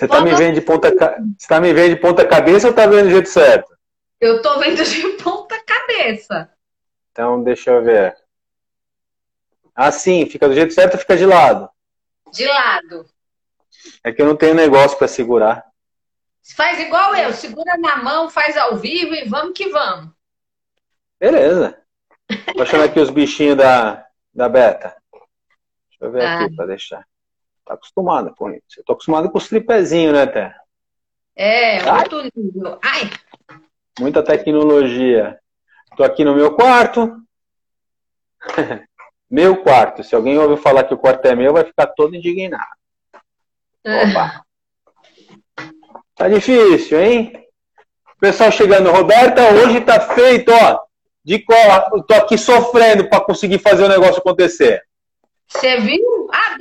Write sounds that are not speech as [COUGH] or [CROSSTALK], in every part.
Você tá me vendo de ponta, você tá me vendo de ponta cabeça ou tá vendo do jeito certo? Eu tô vendo de ponta cabeça. Então, deixa eu ver. Assim, fica do jeito certo ou fica de lado? De lado. É que eu não tenho negócio para segurar. Faz igual eu, segura na mão, faz ao vivo e vamos que vamos. Beleza. Tô achando aqui os bichinhos da, da Beta. Deixa eu ver ah. aqui para deixar. Tá acostumada com isso. Eu tô acostumado com os tripézinhos, né, Té? É, muito lindo. Ai! Muita tecnologia. Tô aqui no meu quarto. [LAUGHS] meu quarto. Se alguém ouviu falar que o quarto é meu, vai ficar todo indignado. É. Opa! [LAUGHS] Tá difícil, hein? Pessoal chegando. Roberta, hoje tá feito, ó. De qual? Tô aqui sofrendo para conseguir fazer o negócio acontecer. Você viu?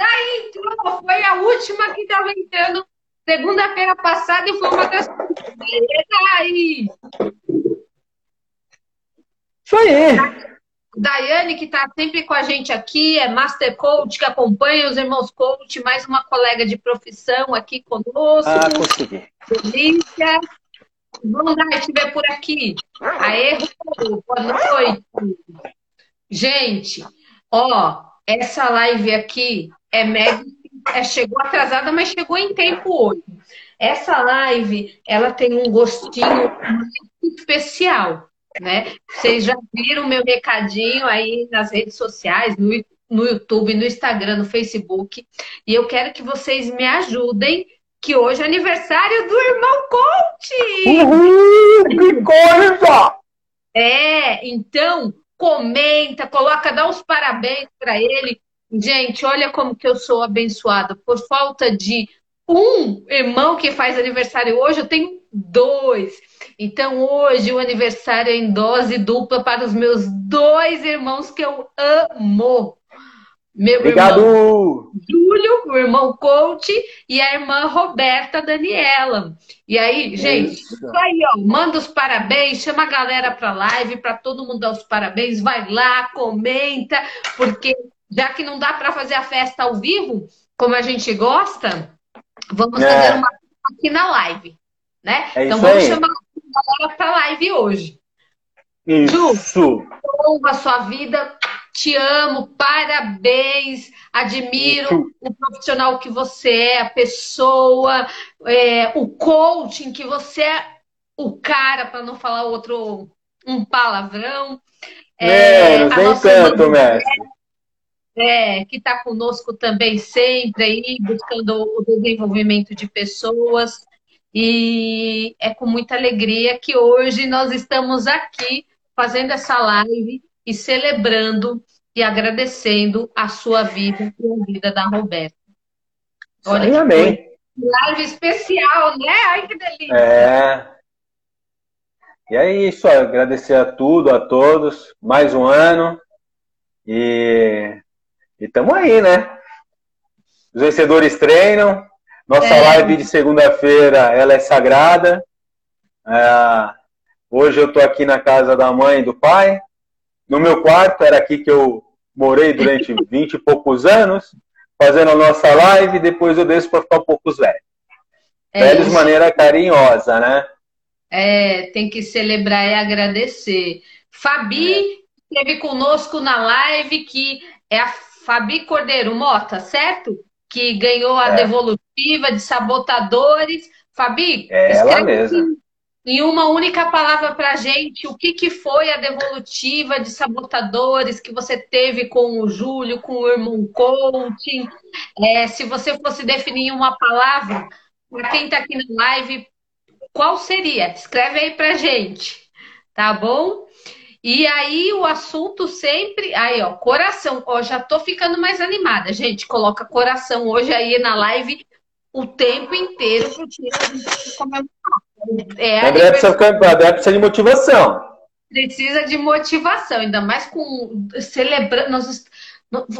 Ah, daí entrou. Foi a última que estava entrando segunda-feira passada e foi uma das. Daí. Isso aí. Daiane, que está sempre com a gente aqui, é Master Coach, que acompanha os irmãos Coach, mais uma colega de profissão aqui conosco. Ah, consegui. Delícia. Vamos dar te ver por aqui. Aê, boa noite. Gente, ó, essa live aqui é mega, é, chegou atrasada, mas chegou em tempo hoje. Essa live, ela tem um gostinho muito especial, né? Vocês já viram meu recadinho aí nas redes sociais, no, no YouTube, no Instagram, no Facebook, e eu quero que vocês me ajudem que hoje é aniversário do irmão Conte! Uhul, que coisa! É, então comenta, coloca, dá os parabéns para ele. Gente, olha como que eu sou abençoada. Por falta de um irmão que faz aniversário hoje, eu tenho dois. Então, hoje, o aniversário é em dose dupla para os meus dois irmãos que eu amo. Meu Obrigado. irmão Júlio, o irmão Coach e a irmã Roberta Daniela. E aí, gente, isso. isso aí, ó, manda os parabéns, chama a galera para live, para todo mundo dar os parabéns, vai lá, comenta, porque já que não dá para fazer a festa ao vivo, como a gente gosta, vamos é. fazer uma aqui na live, né? É então vamos aí. chamar a galera para live hoje. Isso. Ju, a sua vida te amo, parabéns, admiro o profissional que você é, a pessoa, é, o coaching que você é, o cara, para não falar outro, um palavrão. É, Menos, nem tanto, mestre. É, que está conosco também sempre aí, buscando o desenvolvimento de pessoas. E é com muita alegria que hoje nós estamos aqui fazendo essa live e celebrando e agradecendo a sua vida e a vida da Roberta. Olha Sim, amém. Live especial, né? Ai, que delícia. É. E é isso, ó, agradecer a tudo, a todos, mais um ano. E estamos aí, né? Os vencedores treinam. Nossa é. live de segunda-feira, ela é sagrada. É, hoje eu estou aqui na casa da mãe e do pai no meu quarto, era aqui que eu morei durante [LAUGHS] 20 e poucos anos, fazendo a nossa live, depois eu desço para ficar um pouco velho. É velho de maneira carinhosa, né? É, tem que celebrar e agradecer. Fabi é. esteve conosco na live, que é a Fabi Cordeiro Mota, certo? Que ganhou a é. devolutiva de sabotadores. Fabi, é ela mesma em uma única palavra para a gente, o que, que foi a devolutiva de sabotadores que você teve com o Júlio, com o irmão coaching? É, se você fosse definir uma palavra, para quem está aqui na live, qual seria? Escreve aí para gente, tá bom? E aí o assunto sempre, aí ó, coração, ó, já tô ficando mais animada, gente, coloca coração hoje aí na live o tempo inteiro porque a gente. É, André, precisa, André precisa de motivação. Precisa de motivação, ainda mais com celebrando. Nós,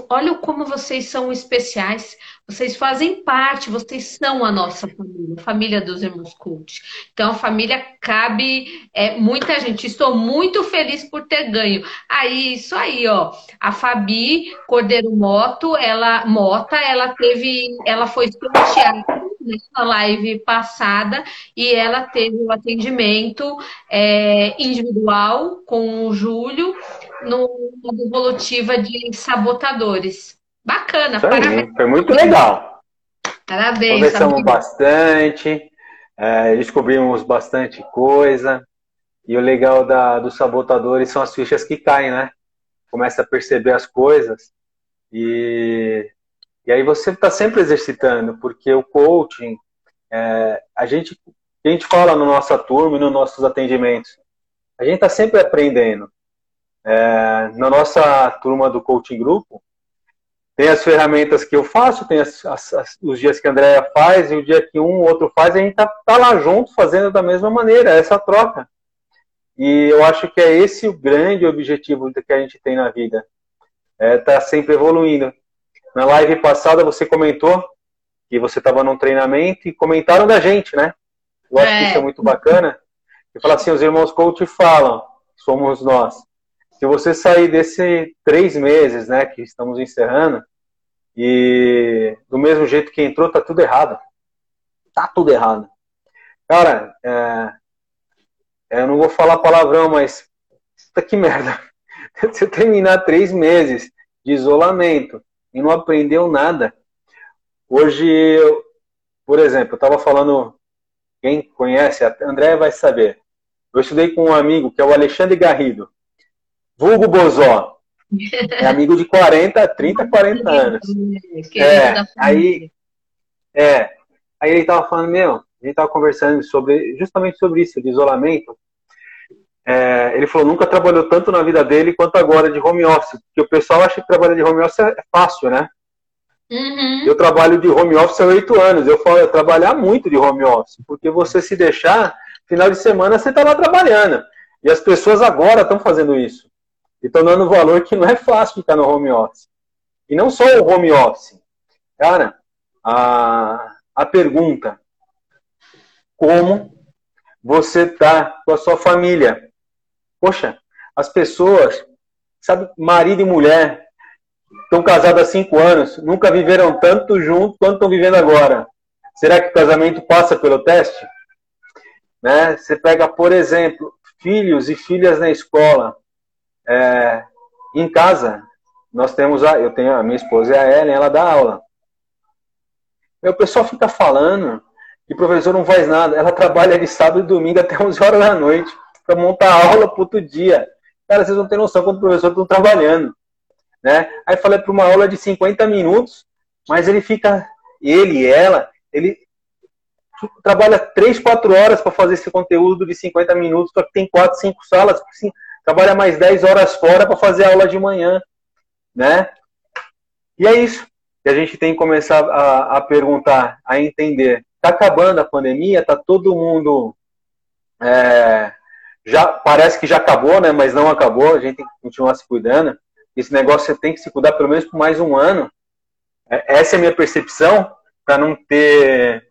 olha como vocês são especiais. Vocês fazem parte, vocês são a nossa família, a família dos irmãos Cult. Então, a família cabe é, muita gente. Estou muito feliz por ter ganho. Aí, isso aí, ó. A Fabi Cordeiro Moto, ela, Mota, ela teve, ela foi sorteada na live passada e ela teve o um atendimento é, individual com o Júlio no devolutiva de sabotadores. Bacana, Isso parabéns. Aí, foi muito legal. Parabéns. Conversamos bastante, é, descobrimos bastante coisa. E o legal da, dos sabotadores são as fichas que caem, né? Começa a perceber as coisas e, e aí você está sempre exercitando, porque o coaching, é, a gente a gente fala na nossa turma e nos nossos atendimentos, a gente está sempre aprendendo. É, na nossa turma do coaching grupo, tem as ferramentas que eu faço, tem as, as, os dias que a Andrea faz, e o dia que um ou outro faz, a gente está tá lá junto fazendo da mesma maneira, essa troca. E eu acho que é esse o grande objetivo que a gente tem na vida. É tá sempre evoluindo. Na live passada você comentou que você estava num treinamento e comentaram da gente, né? Eu acho é. que isso é muito bacana. E fala assim, os irmãos coach falam, somos nós. Se você sair desse três meses, né, que estamos encerrando, e do mesmo jeito que entrou, tá tudo errado. Tá tudo errado. Cara, é, eu não vou falar palavrão, mas puta que merda. [LAUGHS] Você terminar três meses de isolamento e não aprendeu nada. Hoje, eu, por exemplo, eu estava falando, quem conhece, André vai saber. Eu estudei com um amigo que é o Alexandre Garrido, vulgo Bozó. É amigo de 40, 30, 40 anos. É, aí, é, aí ele tava falando, meu, a gente estava conversando sobre justamente sobre isso, de isolamento. É, ele falou nunca trabalhou tanto na vida dele quanto agora de home office, porque o pessoal acha que trabalhar de home office é fácil, né? Uhum. Eu trabalho de home office há oito anos. Eu falo, eu trabalhar muito de home office, porque você se deixar, final de semana você está lá trabalhando. E as pessoas agora estão fazendo isso. E estão dando valor que não é fácil ficar no home office. E não só o home office. Cara, a, a pergunta, como você está com a sua família. Poxa, as pessoas, sabe, marido e mulher, estão casados há cinco anos, nunca viveram tanto junto quanto estão vivendo agora. Será que o casamento passa pelo teste? Né? Você pega, por exemplo, filhos e filhas na escola. É, em casa, nós temos a, eu tenho a minha esposa é a Ellen, ela dá aula. Meu pessoal fica falando e professor não faz nada. Ela [LAUGHS] trabalha de sábado e domingo até 11 horas da noite para montar aula para outro dia. Cara, vocês não têm noção quando o professor está trabalhando. Né? Aí falei para uma aula de 50 minutos, mas ele fica, ele e ela, ele trabalha 3, 4 horas para fazer esse conteúdo de 50 minutos, só que tem 4, 5 salas, assim, trabalha mais 10 horas fora para fazer a aula de manhã. Né? E é isso que a gente tem que começar a, a perguntar, a entender Está acabando a pandemia, está todo mundo. É, já Parece que já acabou, né? Mas não acabou, a gente tem que continuar se cuidando. Esse negócio você tem que se cuidar pelo menos por mais um ano. É, essa é a minha percepção, para não ter.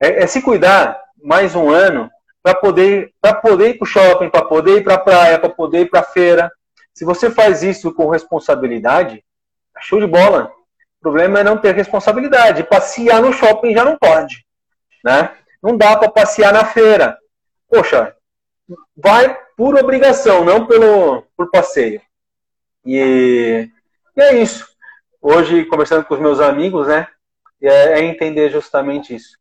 É, é, se cuidar mais um ano para poder, poder ir para o shopping, para poder ir para a praia, para poder ir para a feira. Se você faz isso com responsabilidade, é show de bola. O problema é não ter responsabilidade. Passear no shopping já não pode né? Não dá para passear na feira. Poxa, vai por obrigação, não pelo por passeio. E, e é isso. Hoje, conversando com os meus amigos, né? É, é entender justamente isso.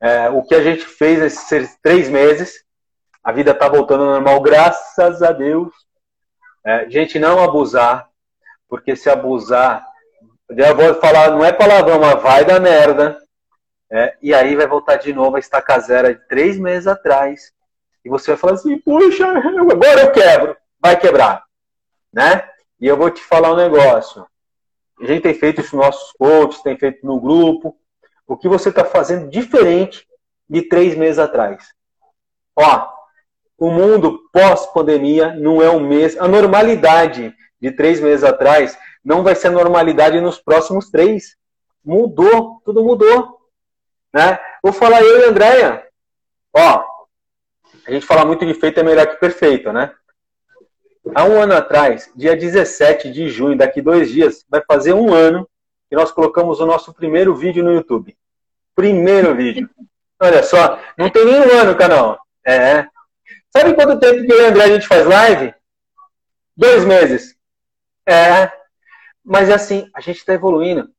É, o que a gente fez nesses três meses, a vida está voltando ao normal, graças a Deus. É, gente, não abusar, porque se abusar, eu vou falar, não é palavrão, mas vai dar merda. É, e aí vai voltar de novo a estaca zero de três meses atrás. E você vai falar assim, puxa, agora eu quebro. Vai quebrar. Né? E eu vou te falar um negócio. A gente tem feito isso nos nossos coaches, tem feito no grupo. O que você está fazendo diferente de três meses atrás? Ó, o mundo pós-pandemia não é o mesmo. A normalidade de três meses atrás não vai ser a normalidade nos próximos três. Mudou, tudo mudou. Né? Vou falar eu e a Andréia. Ó, a gente fala muito de feito é melhor que perfeito, né? Há um ano atrás, dia 17 de junho, daqui dois dias, vai fazer um ano que nós colocamos o nosso primeiro vídeo no YouTube. Primeiro vídeo. Olha só, não tem nem um ano canal. É. Sabe quanto tempo que eu e André a gente faz live? Dois meses. É. Mas é assim, a gente está evoluindo.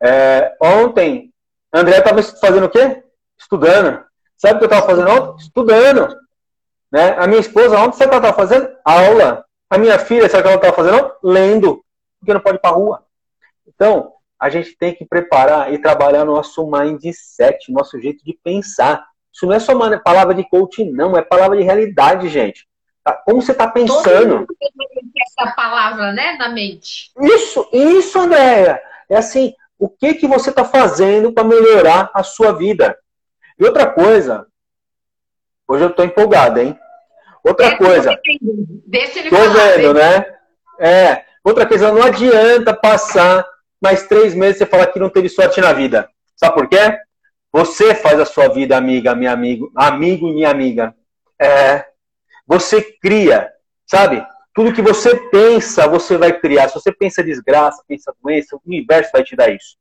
É, ontem, André estava fazendo o quê? Estudando. Sabe o que eu estava fazendo ontem? Estudando. Né? A minha esposa ontem, sabe o que ela estava fazendo? Aula. A minha filha, sabe o que ela estava fazendo? Lendo. Porque não pode ir para rua. Então, a gente tem que preparar e trabalhar nosso mindset, nosso jeito de pensar. Isso não é só uma palavra de coaching, não, é palavra de realidade, gente. Tá? Como você está pensando? Todo mundo tem essa palavra, né, na mente. Isso, isso, Andréia. É assim, o que que você está fazendo para melhorar a sua vida? E outra coisa, hoje eu estou empolgado, hein? Outra coisa. Deixa ele Tô falar, vendo, né? É. Outra coisa, não adianta passar mais três meses você falar que não teve sorte na vida. Sabe por quê? Você faz a sua vida, amiga, minha amigo, amigo e minha amiga. É, você cria, sabe? Tudo que você pensa, você vai criar. Se você pensa desgraça, pensa doença, o universo vai te dar isso.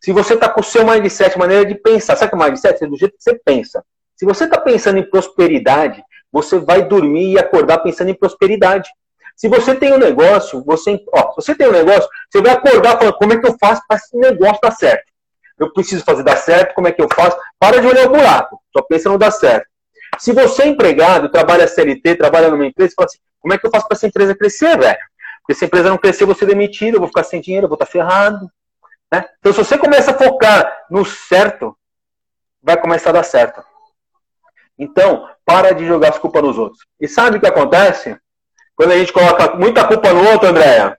Se você está com o seu mindset, maneira de pensar, sabe que é mindset? É do jeito que você pensa. Se você está pensando em prosperidade, você vai dormir e acordar pensando em prosperidade. Se você tem um negócio, você, ó, se você tem um negócio, você vai acordar falando como é que eu faço para esse negócio dar certo. Eu preciso fazer dar certo, como é que eu faço? Para de olhar o buraco, só pensa no dar certo. Se você é empregado, trabalha CLT, trabalha numa empresa, fala assim, como é que eu faço para essa empresa crescer, velho? Porque se a empresa não crescer, eu vou ser demitido, eu vou ficar sem dinheiro, eu vou estar ferrado. Né? Então, se você começa a focar no certo, vai começar a dar certo. Então, para de jogar as culpas nos outros. E sabe o que acontece? Quando a gente coloca muita culpa no outro, Andréia,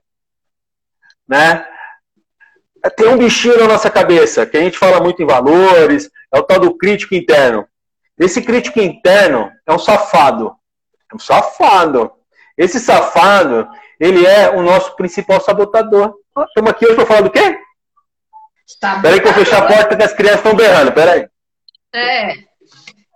né? Tem um bichinho na nossa cabeça, que a gente fala muito em valores, é o tal do crítico interno. Esse crítico interno é um safado. É um safado. Esse safado, ele é o nosso principal sabotador. Estamos aqui hoje para falar do quê? Peraí que eu fechar a porta que as crianças estão berrando, peraí. É.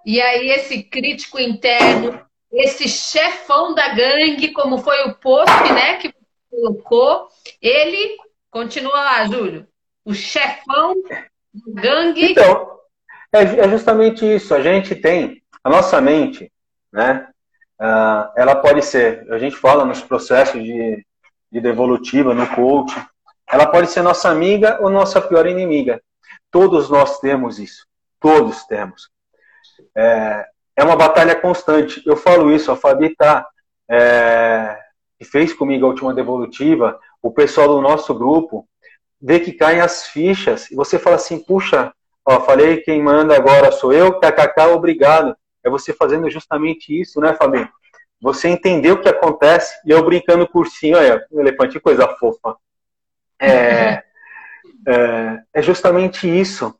E aí esse crítico interno esse chefão da gangue, como foi o post, né, que colocou, ele continua lá, Júlio. O chefão da gangue. Então, é, é, justamente isso. A gente tem a nossa mente, né? Uh, ela pode ser, a gente fala nos processos de, de devolutiva, no coach, ela pode ser nossa amiga ou nossa pior inimiga. Todos nós temos isso. Todos temos. É, é uma batalha constante. Eu falo isso, a Fabi tá, é, que fez comigo a última devolutiva, o pessoal do nosso grupo, vê que caem as fichas, e você fala assim, puxa, ó, falei quem manda agora sou eu, kkk, obrigado. É você fazendo justamente isso, né, Fabi? Você entendeu o que acontece, e eu brincando cursinho, olha, um elefante, coisa fofa. É, [LAUGHS] é, é justamente isso.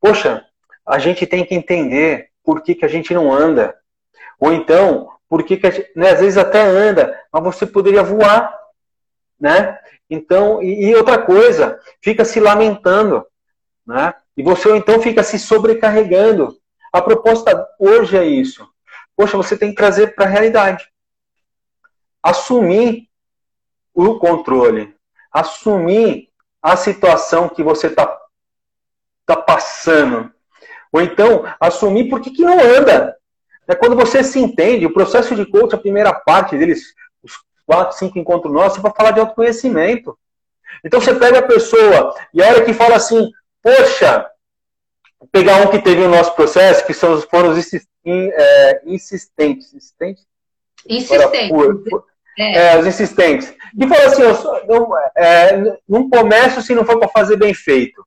Poxa, a gente tem que entender por que, que a gente não anda. Ou então, por que, que a gente, né, às vezes até anda, mas você poderia voar. Né? Então, e, e outra coisa, fica se lamentando. Né? E você então fica se sobrecarregando. A proposta hoje é isso. Poxa, você tem que trazer para a realidade. Assumir o controle. Assumir a situação que você está tá passando. Ou então, assumir por que, que não anda. É quando você se entende, o processo de coach, a primeira parte deles, os quatro, cinco encontros nossos, é para falar de autoconhecimento. Então você pega a pessoa e a hora que fala assim, poxa, pegar um que teve o nosso processo, que são, foram os é, insistentes. Insistentes? Insistentes. É. é. os insistentes. E fala assim, eu, eu é, não começo se não for para fazer bem feito.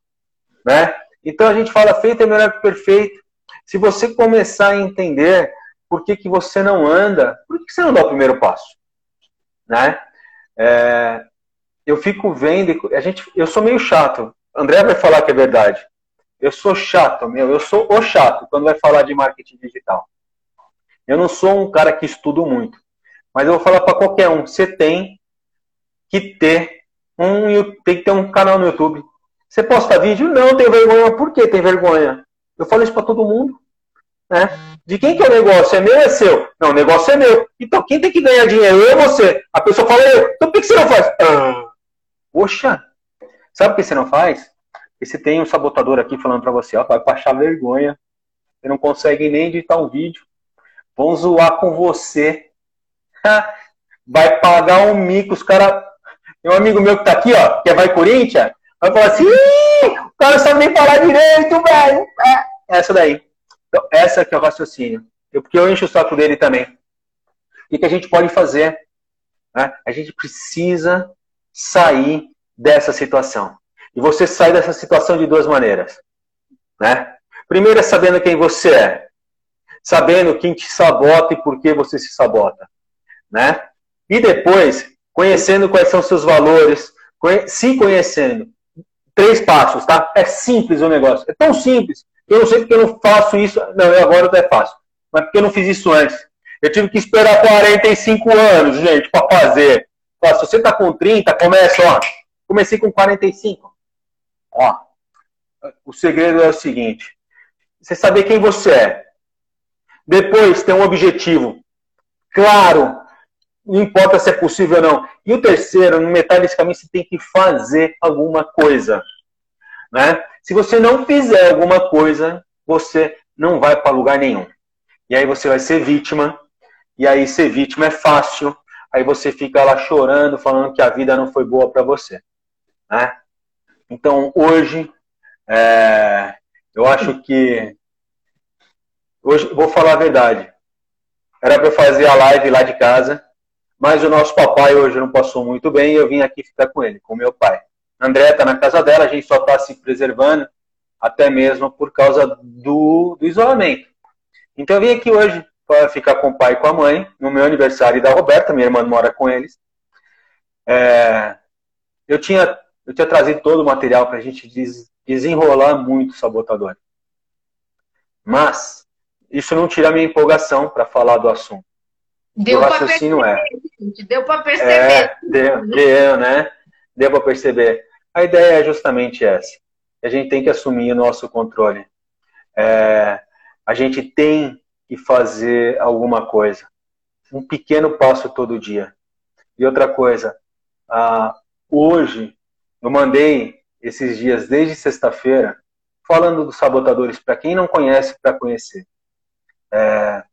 Né? Então a gente fala feito é melhor que perfeito. Se você começar a entender por que, que você não anda, por que, que você não dá o primeiro passo? Né? É, eu fico vendo, a gente, eu sou meio chato. André vai falar que é verdade. Eu sou chato, meu, eu sou o chato quando vai falar de marketing digital. Eu não sou um cara que estudo muito, mas eu vou falar para qualquer um, você tem que ter um, tem que ter um canal no YouTube, você posta vídeo? Não, tem vergonha. Por que tem vergonha? Eu falo isso para todo mundo. Né? De quem que é o negócio? É meu ou é seu? Não, o negócio é meu. Então quem tem que ganhar dinheiro? Eu ou você? A pessoa fala eu. Então por que você não faz? Ah, poxa, sabe por que você não faz? E se tem um sabotador aqui falando para você, ó, vai passar vergonha, você não consegue nem editar um vídeo, vão zoar com você, [LAUGHS] vai pagar um mico, os caras... Tem um amigo meu que tá aqui, ó, que é vai Corinthians, vai falar assim, o cara sabe nem falar direito, velho. É, essa daí. Então, essa que é o raciocínio. Eu, porque eu encho o saco dele também. O que a gente pode fazer? Né? A gente precisa sair dessa situação. E você sai dessa situação de duas maneiras. Né? Primeiro é sabendo quem você é. Sabendo quem te sabota e por que você se sabota. Né? E depois, conhecendo quais são seus valores, se conhecendo. Três passos, tá? É simples o negócio. É tão simples. Eu não sei porque eu não faço isso. Não, agora até faço. Mas porque eu não fiz isso antes. Eu tive que esperar 45 anos, gente, para fazer. Ó, se você tá com 30, começa, ó. Comecei com 45. Ó. O segredo é o seguinte: você saber quem você é. Depois ter um objetivo claro, não importa se é possível ou não. E o terceiro, no metade desse caminho, você tem que fazer alguma coisa. Né? Se você não fizer alguma coisa, você não vai para lugar nenhum. E aí você vai ser vítima e aí ser vítima é fácil, aí você fica lá chorando, falando que a vida não foi boa para você. Né? Então, hoje, é, eu acho que. Hoje, vou falar a verdade. Era para eu fazer a live lá de casa, mas o nosso papai hoje não passou muito bem e eu vim aqui ficar com ele, com meu pai. A André está na casa dela, a gente só está se preservando, até mesmo por causa do, do isolamento. Então eu vim aqui hoje para ficar com o pai e com a mãe, no meu aniversário da Roberta, minha irmã mora com eles. É, eu, tinha, eu tinha trazido todo o material para a gente des, desenrolar muito o sabotador. Mas isso não tira a minha empolgação para falar do assunto. Deu para perceber, é, gente, deu para perceber. É, deu, deu, né? Deu para perceber. A ideia é justamente essa. A gente tem que assumir o nosso controle. É, a gente tem e fazer alguma coisa. Um pequeno passo todo dia. E outra coisa, ah, hoje eu mandei esses dias, desde sexta-feira, falando dos sabotadores, para quem não conhece, para conhecer. É,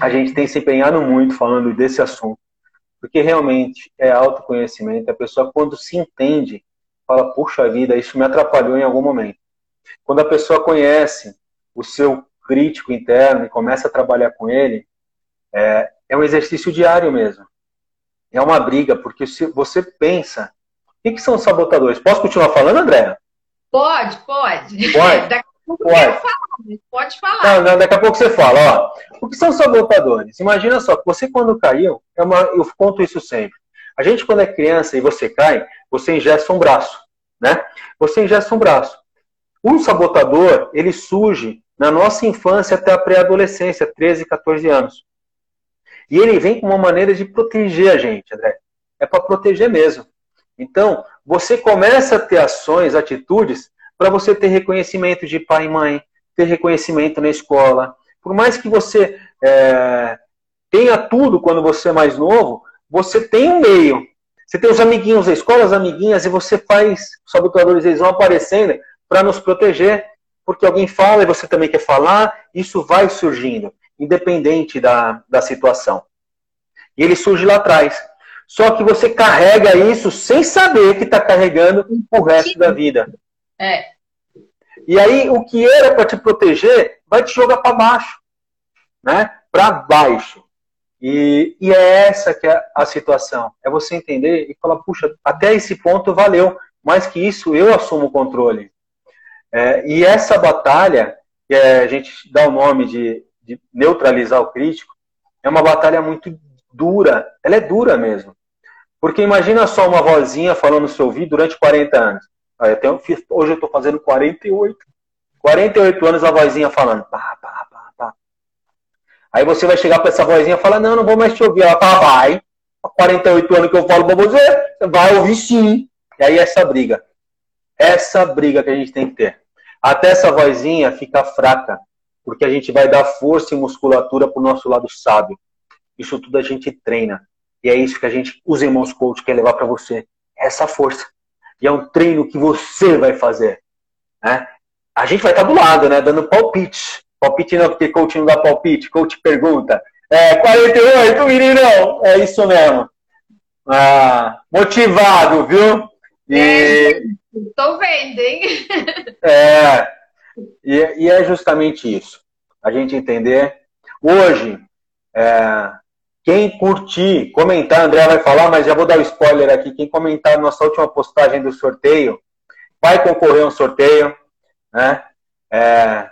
a gente tem se empenhado muito falando desse assunto, porque realmente é autoconhecimento. A pessoa, quando se entende, fala: puxa vida, isso me atrapalhou em algum momento. Quando a pessoa conhece o seu crítico interno e começa a trabalhar com ele, é, é um exercício diário mesmo. É uma briga, porque se você pensa. O que, que são os sabotadores? Posso continuar falando, André? Pode, pode. Pode? [LAUGHS] Daqui a pouco pode. Falar, pode falar. Não, não, daqui a pouco você fala. Ó, o que são sabotadores? Imagina só, você quando caiu, é uma, eu conto isso sempre. A gente, quando é criança e você cai, você ingesta um braço. Né? Você ingesta um braço. Um sabotador, ele surge na nossa infância até a pré-adolescência, 13, 14 anos. E ele vem com uma maneira de proteger a gente, André. É para proteger mesmo. Então, você começa a ter ações, atitudes, para você ter reconhecimento de pai e mãe, ter reconhecimento na escola. Por mais que você é, tenha tudo quando você é mais novo, você tem um meio. Você tem os amiguinhos da escola, as amiguinhas, e você faz, os sabotadores eles vão aparecendo para nos proteger porque alguém fala e você também quer falar, isso vai surgindo, independente da, da situação. E ele surge lá atrás. Só que você carrega isso sem saber que está carregando o resto da vida. É. E aí, o que era para te proteger vai te jogar para baixo. Né? Para baixo. E, e, é essa que é a situação. É você entender e falar, puxa, até esse ponto valeu. Mais que isso, eu assumo o controle. É, e essa batalha, que é, a gente dá o nome de, de, neutralizar o crítico, é uma batalha muito dura. Ela é dura mesmo. Porque imagina só uma vozinha falando no seu ouvido durante 40 anos. Eu tenho, hoje eu estou fazendo 48. 48 anos a vozinha falando. Pá, pá, pá, pá. Aí você vai chegar para essa vozinha e falar, não, não vou mais te ouvir. Ela fala, vai. Há 48 anos que eu falo para você, vai ouvir sim. E aí essa briga. Essa briga que a gente tem que ter. Até essa vozinha ficar fraca, porque a gente vai dar força e musculatura para o nosso lado sábio. Isso tudo a gente treina. E é isso que a gente, os irmãos coach, quer levar para você. Essa força. E é um treino que você vai fazer. né? A gente vai estar do lado, né? Dando palpite. Palpite não, porque coach não dá palpite, coach pergunta. É, 48, meninão! É isso mesmo. Ah, motivado, viu? E... É, vendo, hein? É, e, e, é justamente isso. A gente entender. Hoje, é, quem curtir, comentar, André vai falar, mas já vou dar o um spoiler aqui. Quem comentar nossa última postagem do sorteio, vai concorrer a um sorteio. Né? É,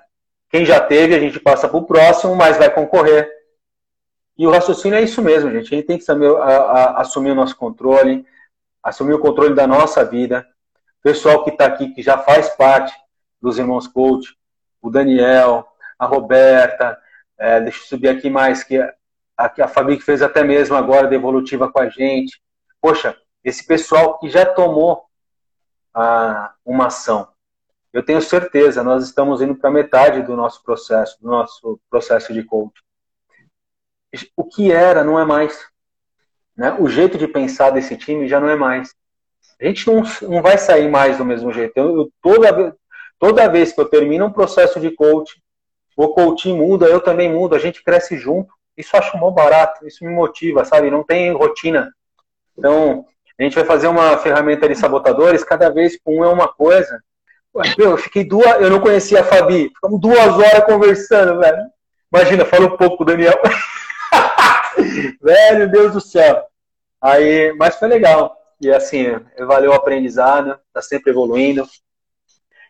quem já teve, a gente passa para o próximo, mas vai concorrer. E o raciocínio é isso mesmo, gente. A gente tem que saber, a, a, assumir o nosso controle, assumir o controle da nossa vida. O pessoal que está aqui, que já faz parte dos Irmãos Coach, o Daniel, a Roberta, é, deixa eu subir aqui mais, que a, a Fabi que fez até mesmo agora devolutiva com a gente. Poxa, esse pessoal que já tomou a, uma ação. Eu tenho certeza, nós estamos indo para metade do nosso processo, do nosso processo de coaching. O que era não é mais. Né? O jeito de pensar desse time já não é mais. A gente não, não vai sair mais do mesmo jeito. Eu, eu, toda, toda vez que eu termino um processo de coaching, o coaching muda, eu também mudo, a gente cresce junto. Isso acho mó barato, isso me motiva, sabe? Não tem rotina. Então, a gente vai fazer uma ferramenta de sabotadores, cada vez com um é uma coisa. Meu, eu fiquei duas. Eu não conhecia a Fabi. Ficamos duas horas conversando, velho. Imagina, fala um pouco, Daniel. [LAUGHS] velho, Deus do céu. Aí, mas foi legal. E assim, valeu o aprendizado, tá sempre evoluindo.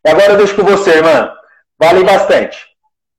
E agora eu deixo com você, irmã. Vale bastante.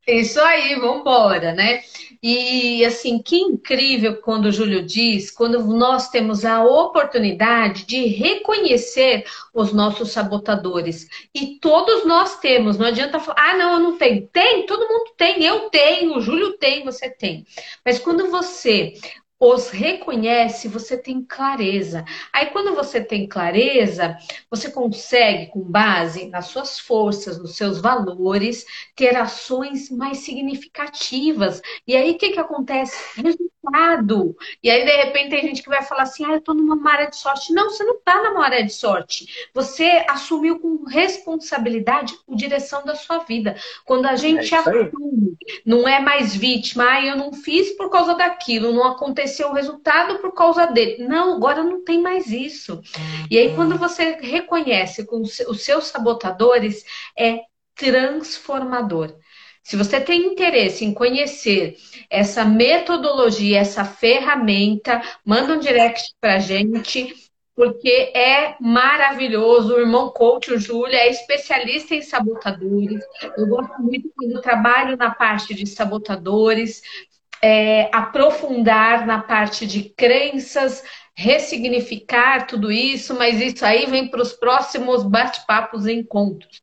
Isso aí, vamos embora, né? E assim, que incrível quando o Júlio diz, quando nós temos a oportunidade de reconhecer os nossos sabotadores. E todos nós temos, não adianta falar, ah, não, eu não tenho. Tem, todo mundo tem, eu tenho, o Júlio tem, você tem. Mas quando você os reconhece, você tem clareza. Aí, quando você tem clareza, você consegue, com base nas suas forças, nos seus valores, ter ações mais significativas. E aí, o que, que acontece? Resultado. E aí, de repente, tem gente que vai falar assim: ah, eu tô numa maré de sorte. Não, você não tá na maré de sorte. Você assumiu com responsabilidade a direção da sua vida. Quando a gente é assume, não é mais vítima, ah, eu não fiz por causa daquilo, não aconteceu aconteceu o resultado por causa dele. Não, agora não tem mais isso. E aí, quando você reconhece com os seus sabotadores, é transformador. Se você tem interesse em conhecer essa metodologia, essa ferramenta, manda um direct para gente, porque é maravilhoso. O irmão coach, o Júlio, é especialista em sabotadores. Eu gosto muito quando trabalho na parte de sabotadores, é, aprofundar na parte de crenças, ressignificar tudo isso, mas isso aí vem para os próximos bate-papos e encontros.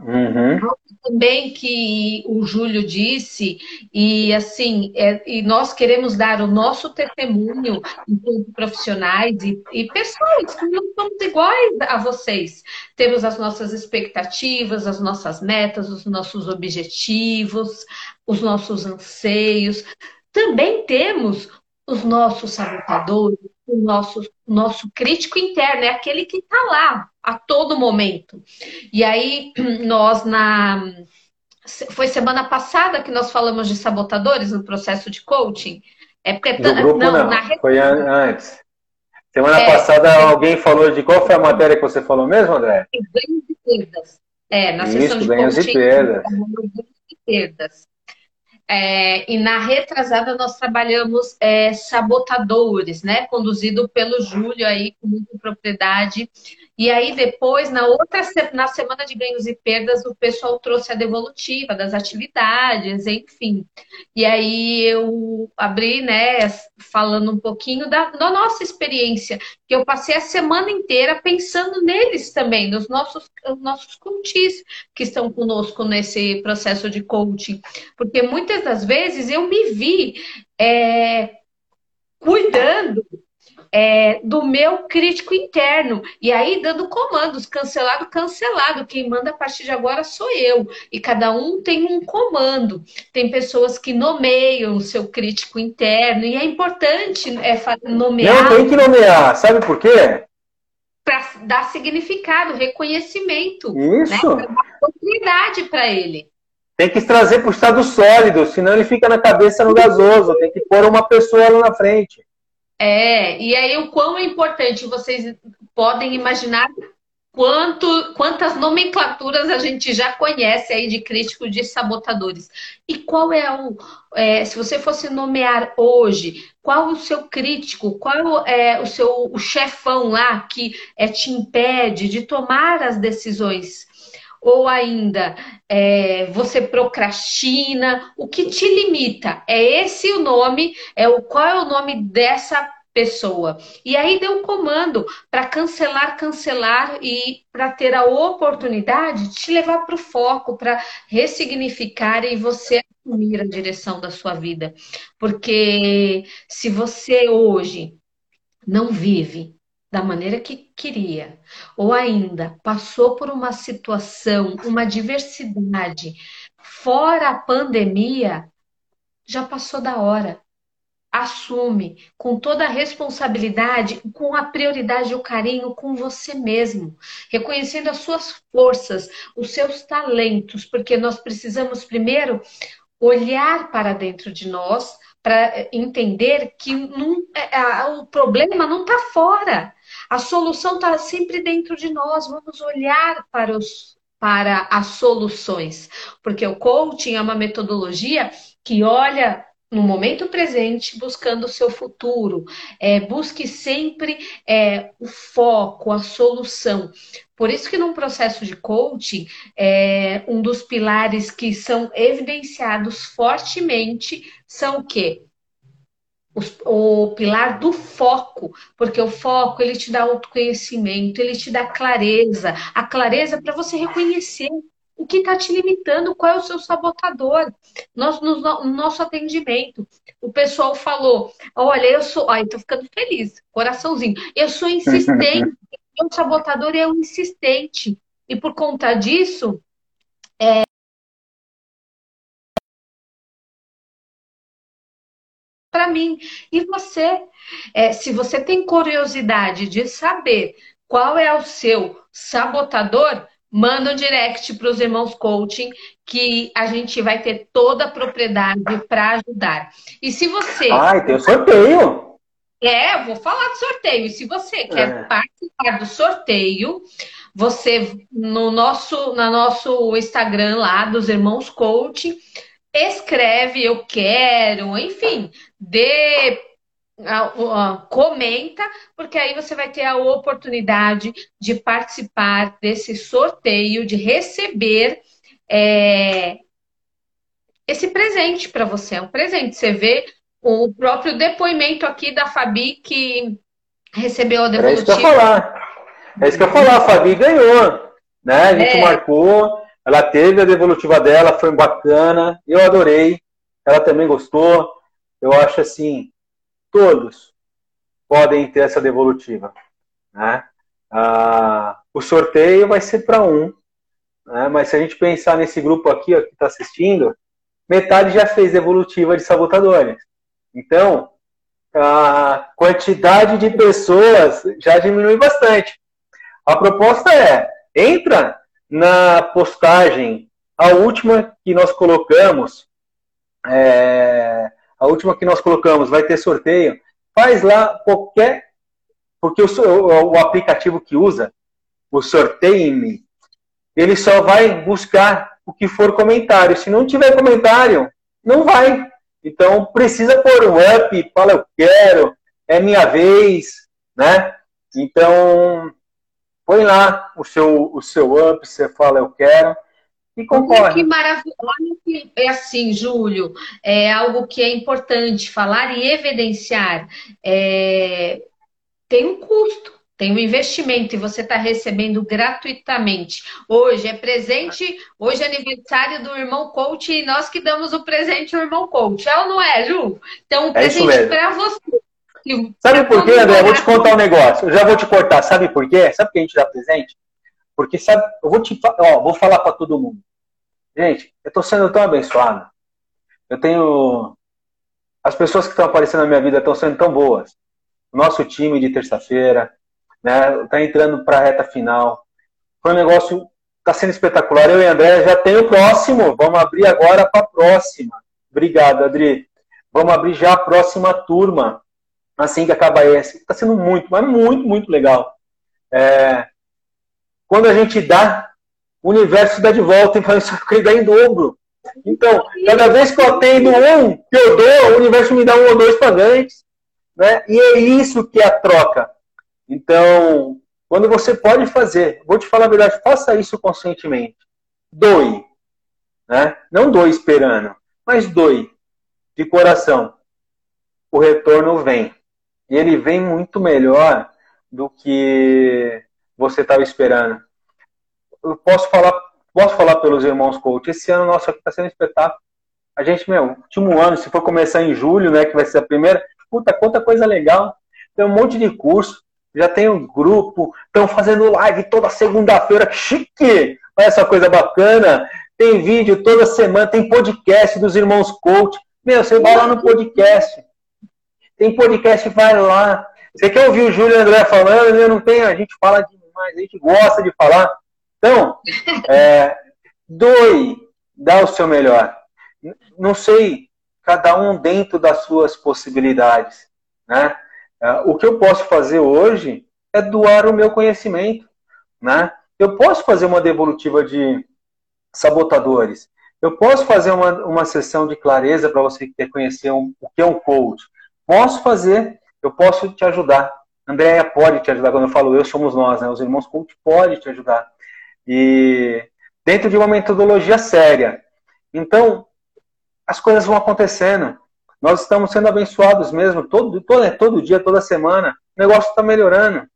Uhum. Também que o Júlio disse, e assim, é, e nós queremos dar o nosso testemunho enquanto profissionais e, e pessoas que não somos iguais a vocês. Temos as nossas expectativas, as nossas metas, os nossos objetivos, os nossos anseios. Também temos os nossos sabotadores, o nosso, nosso crítico interno, é aquele que está lá a todo momento. E aí, [CLEARS THROAT] nós na. Foi semana passada que nós falamos de sabotadores no processo de coaching. É porque Do grupo, não, não. Na... foi antes. Semana é, passada é... alguém falou de qual foi a matéria que você falou mesmo, André? Ganhos e perdas. É, na Isso, sessão de ganhos coaching. E perdas. Ganhos e perdas. É, e na retrasada nós trabalhamos é, sabotadores, né? Conduzido pelo Júlio aí com muita propriedade. E aí depois, na outra na semana de ganhos e perdas, o pessoal trouxe a devolutiva das atividades, enfim. E aí eu abri, né, falando um pouquinho da, da nossa experiência, que eu passei a semana inteira pensando neles também, nos nossos, nossos coaches que estão conosco nesse processo de coaching. Porque muitas das vezes eu me vi é, cuidando é, do meu crítico interno. E aí, dando comandos, cancelado, cancelado. Quem manda a partir de agora sou eu. E cada um tem um comando. Tem pessoas que nomeiam o seu crítico interno. E é importante é, nomear. Não, tem que nomear. Sabe por quê? para dar significado, reconhecimento. Isso. Né? Oportunidade para ele. Tem que trazer para o estado sólido, senão ele fica na cabeça no gasoso. Tem que pôr uma pessoa lá na frente. É, e aí o quão é importante vocês podem imaginar quanto, quantas nomenclaturas a gente já conhece aí de críticos de sabotadores. E qual é o. É, se você fosse nomear hoje, qual o seu crítico, qual é o seu o chefão lá que é, te impede de tomar as decisões? Ou ainda, é, você procrastina, o que te limita? É esse o nome, é o qual é o nome dessa pessoa. E aí deu um comando para cancelar, cancelar e para ter a oportunidade de te levar para o foco, para ressignificar e você assumir a direção da sua vida. Porque se você hoje não vive da maneira que queria, ou ainda passou por uma situação, uma diversidade fora a pandemia, já passou da hora. Assume com toda a responsabilidade, com a prioridade e o carinho com você mesmo, reconhecendo as suas forças, os seus talentos, porque nós precisamos primeiro olhar para dentro de nós para entender que não, é, o problema não está fora, a solução está sempre dentro de nós. Vamos olhar para os para as soluções, porque o coaching é uma metodologia que olha no momento presente, buscando o seu futuro. É, busque sempre é, o foco, a solução. Por isso que num processo de coaching, é, um dos pilares que são evidenciados fortemente são o quê? O pilar do foco, porque o foco ele te dá autoconhecimento, ele te dá clareza, a clareza para você reconhecer o que está te limitando, qual é o seu sabotador. Nós, no, no, nosso atendimento, o pessoal falou: olha, eu sou. Ai, tô ficando feliz, coraçãozinho. Eu sou insistente, [LAUGHS] o sabotador é o insistente. E por conta disso, é, para mim. E você, é, se você tem curiosidade de saber qual é o seu sabotador, manda um direct para os irmãos coaching que a gente vai ter toda a propriedade para ajudar. E se você. Ai, tem o sorteio! É, eu vou falar do sorteio. E se você quer é. participar do sorteio, você no nosso, no nosso Instagram lá dos Irmãos Coaching, escreve eu quero, enfim, dê comenta, porque aí você vai ter a oportunidade de participar desse sorteio, de receber é, esse presente para você. É um presente. Você vê o próprio depoimento aqui da Fabi que recebeu a devolutiva. É isso que eu ia falar. É isso que eu ia falar. A Fabi ganhou. Né? A gente é. marcou, ela teve a devolutiva dela, foi bacana. Eu adorei. Ela também gostou. Eu acho assim, todos podem ter essa devolutiva. Né? Ah, o sorteio vai ser para um, né? mas se a gente pensar nesse grupo aqui ó, que está assistindo, metade já fez devolutiva de sabotadores. Então, a quantidade de pessoas já diminui bastante. A proposta é, entra na postagem, a última que nós colocamos, é, a última que nós colocamos, vai ter sorteio. Faz lá qualquer. Porque o, o, o aplicativo que usa, o Sorteio-me, ele só vai buscar o que for comentário. Se não tiver comentário, não vai. Então precisa pôr um up, fala eu quero, é minha vez, né? Então põe lá o seu, o seu up, você fala eu quero e concorre. Que maravilhoso. É assim, Júlio, é algo que é importante falar e evidenciar. É... Tem um custo. Tem um investimento e você está recebendo gratuitamente. Hoje é presente, hoje é aniversário do irmão coach e nós que damos o presente ao irmão coach. É ou não é, Ju? Então, um é presente para você. Sabe por quê, André? Eu vou te contar um negócio. Eu já vou te cortar. Sabe por quê? Sabe por que a gente dá presente? Porque sabe, eu vou te ó, vou falar para todo mundo. Gente, eu estou sendo tão abençoado. Eu tenho. As pessoas que estão aparecendo na minha vida estão sendo tão boas. O nosso time de terça-feira, né? Tá entrando para a reta final. Foi um negócio está sendo espetacular. Eu e André já tem o próximo. Vamos abrir agora para a próxima. Obrigado, Adri. Vamos abrir já a próxima turma. Assim que acabar esse. Está sendo muito, mas muito, muito legal. É... Quando a gente dá, o universo dá de volta e fala, isso vai dar em dobro. Então, cada vez que eu atendo um, que eu dou, o universo me dá um ou dois pagantes. Né? E é isso que é a troca. Então, quando você pode fazer, vou te falar a verdade, faça isso conscientemente. Doe. Né? Não doe esperando, mas doe de coração. O retorno vem. E ele vem muito melhor do que você estava esperando. Eu posso falar, posso falar pelos irmãos coach. Esse ano nosso aqui está sendo um espetáculo. A gente, meu, último ano, se for começar em julho, né, que vai ser a primeira, puta, quanta coisa legal. Tem um monte de curso já tem um grupo, estão fazendo live toda segunda-feira, que chique! Olha essa coisa bacana. Tem vídeo toda semana, tem podcast dos irmãos coach. Meu, você vai lá no podcast. Tem podcast, vai lá. Você quer ouvir o Júlio e o André falando? Eu não tenho, a gente fala demais, a gente gosta de falar. Então, [LAUGHS] é, doe, dá o seu melhor. Não sei, cada um dentro das suas possibilidades, né? É, o que eu posso fazer hoje é doar o meu conhecimento. Né? Eu posso fazer uma devolutiva de sabotadores. Eu posso fazer uma, uma sessão de clareza para você que quer conhecer um, o que é um coach. Posso fazer, eu posso te ajudar. Andréia pode te ajudar. Quando eu falo eu, somos nós, né? Os irmãos coach podem te ajudar. E dentro de uma metodologia séria. Então, as coisas vão acontecendo. Nós estamos sendo abençoados mesmo, todo, todo, né, todo dia, toda semana. O negócio está melhorando.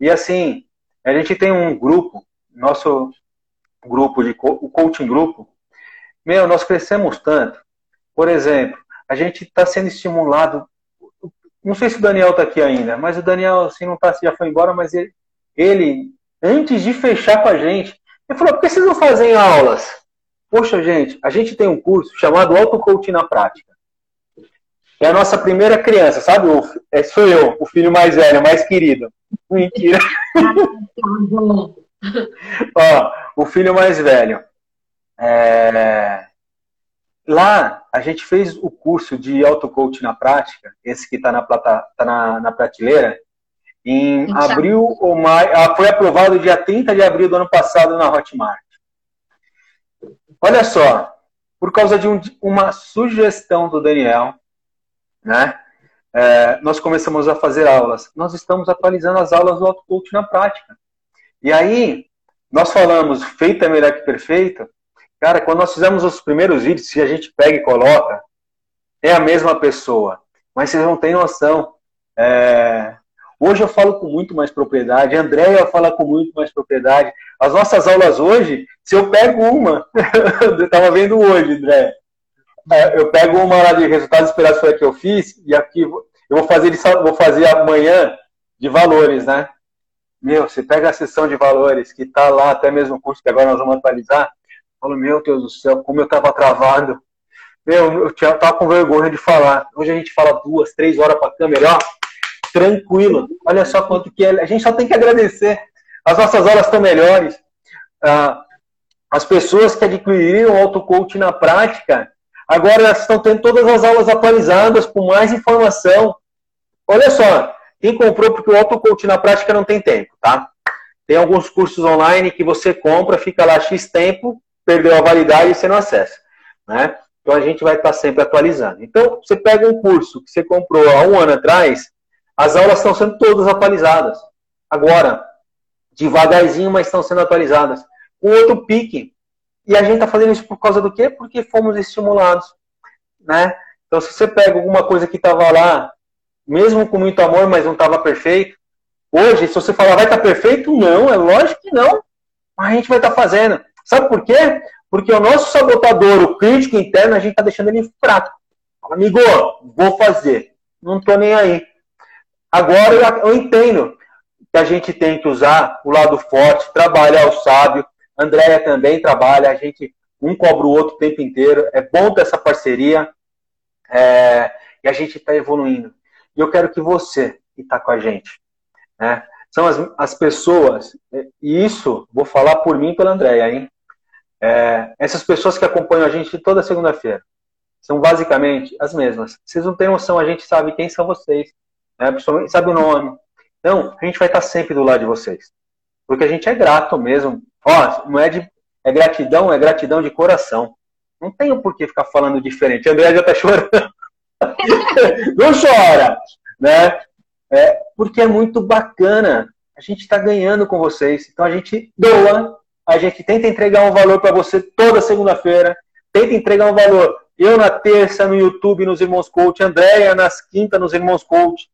E assim, a gente tem um grupo, nosso grupo, de, o coaching grupo. Meu, nós crescemos tanto. Por exemplo, a gente está sendo estimulado. Não sei se o Daniel está aqui ainda, mas o Daniel assim, não tá, já foi embora, mas ele, ele, antes de fechar com a gente, ele falou: por que vocês não fazem aulas? Poxa, gente, a gente tem um curso chamado Auto Coaching na Prática. É a nossa primeira criança, sabe? O, é, sou eu, o filho mais velho, mais querido. [LAUGHS] Mentira. [LAUGHS] Ó, o filho mais velho. É... Lá, a gente fez o curso de auto-coach na prática, esse que está na, tá na, na prateleira, em abril ou maio. Ah, foi aprovado dia 30 de abril do ano passado na Hotmart. Olha só, por causa de um, uma sugestão do Daniel, né? É, nós começamos a fazer aulas. Nós estamos atualizando as aulas do AutoCoach na prática. E aí, nós falamos, feito é melhor que perfeito. Cara, quando nós fizemos os primeiros vídeos, se a gente pega e coloca, é a mesma pessoa. Mas vocês não têm noção. É... Hoje eu falo com muito mais propriedade, Andréia fala com muito mais propriedade. As nossas aulas hoje, se eu pego uma, [LAUGHS] eu estava vendo hoje, André, é, eu pego uma lá de resultados esperados foi a que eu fiz, e aqui eu vou fazer, vou fazer amanhã de valores, né? Meu, você pega a sessão de valores, que está lá, até mesmo o curso que agora nós vamos atualizar, falo, meu Deus do céu, como eu estava travado. Meu, eu estava com vergonha de falar. Hoje a gente fala duas, três horas para câmera, ó, tranquilo. Olha só quanto que é. A gente só tem que agradecer. As nossas aulas estão melhores. Ah, as pessoas que adquiriram o auto-coach na prática, Agora estão tendo todas as aulas atualizadas, com mais informação. Olha só, quem comprou, porque o autocoach na prática não tem tempo, tá? Tem alguns cursos online que você compra, fica lá X tempo, perdeu a validade e você não acessa. Né? Então a gente vai estar sempre atualizando. Então, você pega um curso que você comprou há um ano atrás, as aulas estão sendo todas atualizadas. Agora, devagarzinho, mas estão sendo atualizadas. Com outro pique, e a gente está fazendo isso por causa do quê? Porque fomos estimulados, né? Então, se você pega alguma coisa que estava lá, mesmo com muito amor, mas não estava perfeito, hoje, se você falar vai estar tá perfeito, não, é lógico que não. Mas a gente vai estar tá fazendo. Sabe por quê? Porque o nosso sabotador, o crítico interno, a gente está deixando ele fraco. Amigo, vou fazer. Não estou nem aí. Agora eu entendo que a gente tem que usar o lado forte, trabalhar o sábio, Andréia também trabalha, a gente um cobra o outro o tempo inteiro. É bom ter essa parceria é, e a gente está evoluindo. E eu quero que você, que está com a gente, né, são as, as pessoas, e isso vou falar por mim e pela Andréia, hein? É, essas pessoas que acompanham a gente toda segunda-feira são basicamente as mesmas. Vocês não têm noção, a gente sabe quem são vocês, né? sabe o nome. Então, a gente vai estar sempre do lado de vocês. Porque a gente é grato mesmo. Ó, não é de. É gratidão, é gratidão de coração. Não tenho por que ficar falando diferente. André já tá chorando. [LAUGHS] não chora! Né? É, porque é muito bacana. A gente está ganhando com vocês. Então a gente doa, a gente tenta entregar um valor para você toda segunda-feira, tenta entregar um valor. Eu na terça no YouTube nos Irmãos Coach, Andréia nas quinta nos Irmãos Coach.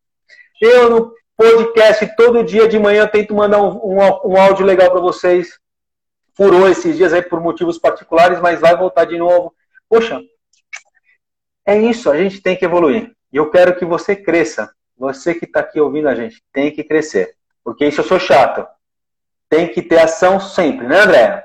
Eu no podcast todo dia de manhã tento mandar um, um, um áudio legal para vocês. Furou esses dias aí por motivos particulares, mas vai voltar de novo. Poxa, é isso, a gente tem que evoluir. E eu quero que você cresça. Você que está aqui ouvindo a gente tem que crescer. Porque isso eu sou chato. Tem que ter ação sempre, né, André?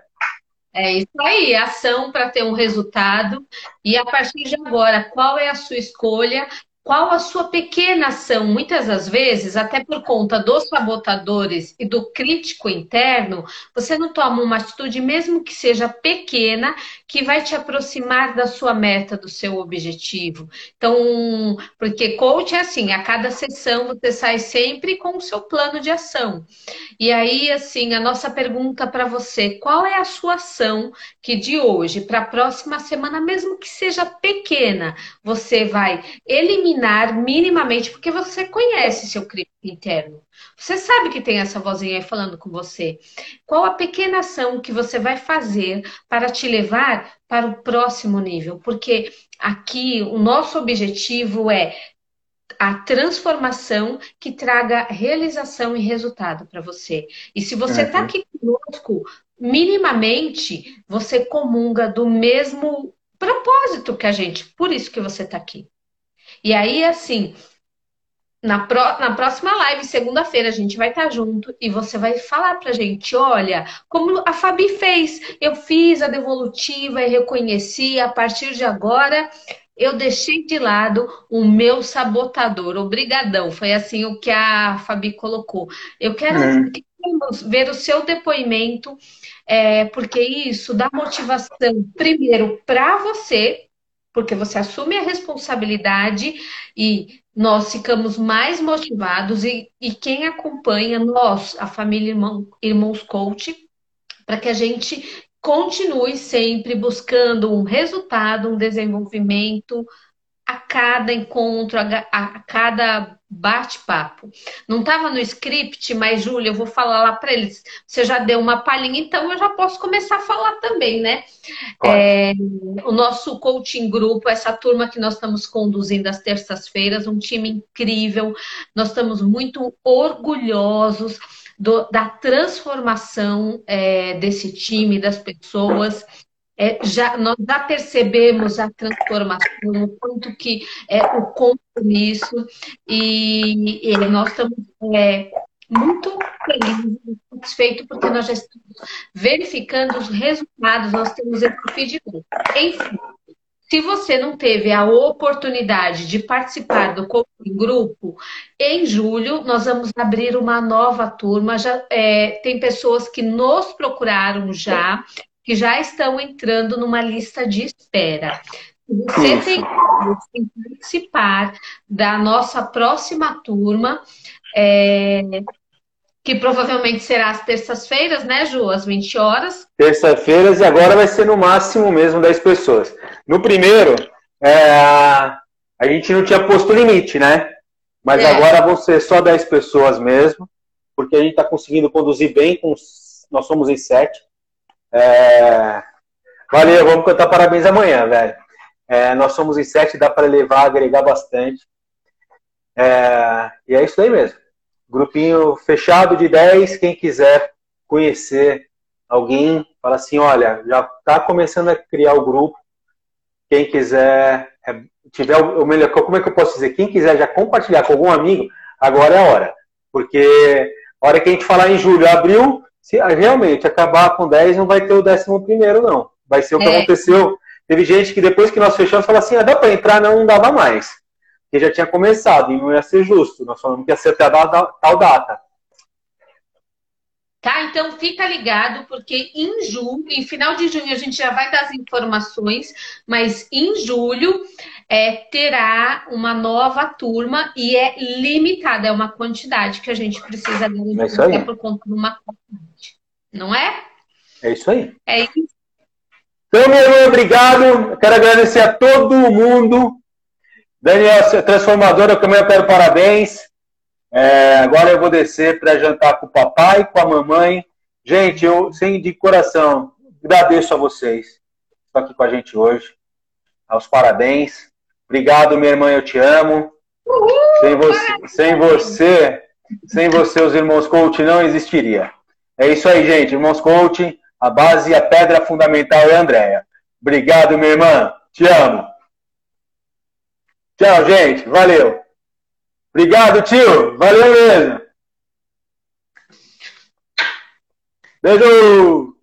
É isso aí, ação para ter um resultado. E a partir de agora, qual é a sua escolha? Qual a sua pequena ação? Muitas das vezes, até por conta dos sabotadores e do crítico interno, você não toma uma atitude, mesmo que seja pequena, que vai te aproximar da sua meta, do seu objetivo. Então, porque coach é assim, a cada sessão você sai sempre com o seu plano de ação. E aí, assim, a nossa pergunta para você, qual é a sua ação que de hoje para a próxima semana, mesmo que seja pequena, você vai eliminar eliminar minimamente, porque você conhece seu crítico interno. Você sabe que tem essa vozinha aí falando com você. Qual a pequena ação que você vai fazer para te levar para o próximo nível? Porque aqui o nosso objetivo é a transformação que traga realização e resultado para você. E se você está uhum. aqui conosco, minimamente você comunga do mesmo propósito que a gente. Por isso que você está aqui. E aí, assim, na, pro, na próxima live, segunda-feira, a gente vai estar junto e você vai falar pra gente: olha, como a Fabi fez, eu fiz a devolutiva e reconheci, a partir de agora eu deixei de lado o meu sabotador. Obrigadão. Foi assim o que a Fabi colocou. Eu quero é. ver o seu depoimento, é, porque isso dá motivação, primeiro, para você, porque você assume a responsabilidade e nós ficamos mais motivados e, e quem acompanha nós, a família Irmão, Irmãos Coach, para que a gente continue sempre buscando um resultado, um desenvolvimento a cada encontro, a, a cada bate-papo. Não estava no script, mas, Júlia, eu vou falar lá para eles. Você já deu uma palhinha, então eu já posso começar a falar também, né? É, o nosso coaching grupo, essa turma que nós estamos conduzindo às terças-feiras, um time incrível. Nós estamos muito orgulhosos do, da transformação é, desse time, das pessoas. É, já, nós já percebemos a transformação, o quanto que é o compromisso, e, e nós estamos é, muito felizes, satisfeitos, porque nós já estamos verificando os resultados, nós temos esse feedback. Enfim, se você não teve a oportunidade de participar do grupo, em julho nós vamos abrir uma nova turma. Já é, tem pessoas que nos procuraram já que já estão entrando numa lista de espera. Você tem que participar da nossa próxima turma, é, que provavelmente será às terças-feiras, né, Ju? Às 20 horas. Terça-feiras e agora vai ser no máximo mesmo 10 pessoas. No primeiro, é, a gente não tinha posto limite, né? Mas é. agora vão ser só 10 pessoas mesmo, porque a gente está conseguindo conduzir bem, com, nós somos em 7. É... Valeu, vamos cantar parabéns amanhã, velho. É, nós somos em sete, dá para levar, agregar bastante. É... E é isso aí mesmo. Grupinho fechado de 10, quem quiser conhecer alguém, fala assim, olha, já está começando a criar o grupo. Quem quiser, é, tiver o melhor, como é que eu posso dizer? Quem quiser já compartilhar com algum amigo, agora é a hora. Porque a hora que a gente falar em julho, abril, se realmente acabar com 10, não vai ter o décimo primeiro, não. Vai ser o que é. aconteceu. Teve gente que depois que nós fechamos, falou assim, ah, dá para entrar? Não, não dava mais. Porque já tinha começado e não ia ser justo. Nós falamos que ia ser até a tal data. Tá? Então fica ligado, porque em julho, em final de junho, a gente já vai dar as informações, mas em julho é, terá uma nova turma e é limitada, é uma quantidade que a gente precisa garantir é por conta de uma. Não é? É isso aí. É isso. Então, meu irmão, obrigado. quero agradecer a todo mundo. Daniel, transformadora, eu também quero parabéns. É, agora eu vou descer para jantar com o papai, com a mamãe. Gente, eu, sem de coração, agradeço a vocês. Estão aqui com a gente hoje. Aos parabéns. Obrigado, minha irmã, eu te amo. Uhul, sem, você, sem você, sem [LAUGHS] você, os irmãos coach não existiria. É isso aí, gente. Irmãos coach, a base e a pedra fundamental é a Andréia. Obrigado, minha irmã. Te amo. Tchau, gente. Valeu. Obrigado, tio. Valeu mesmo. Beijo.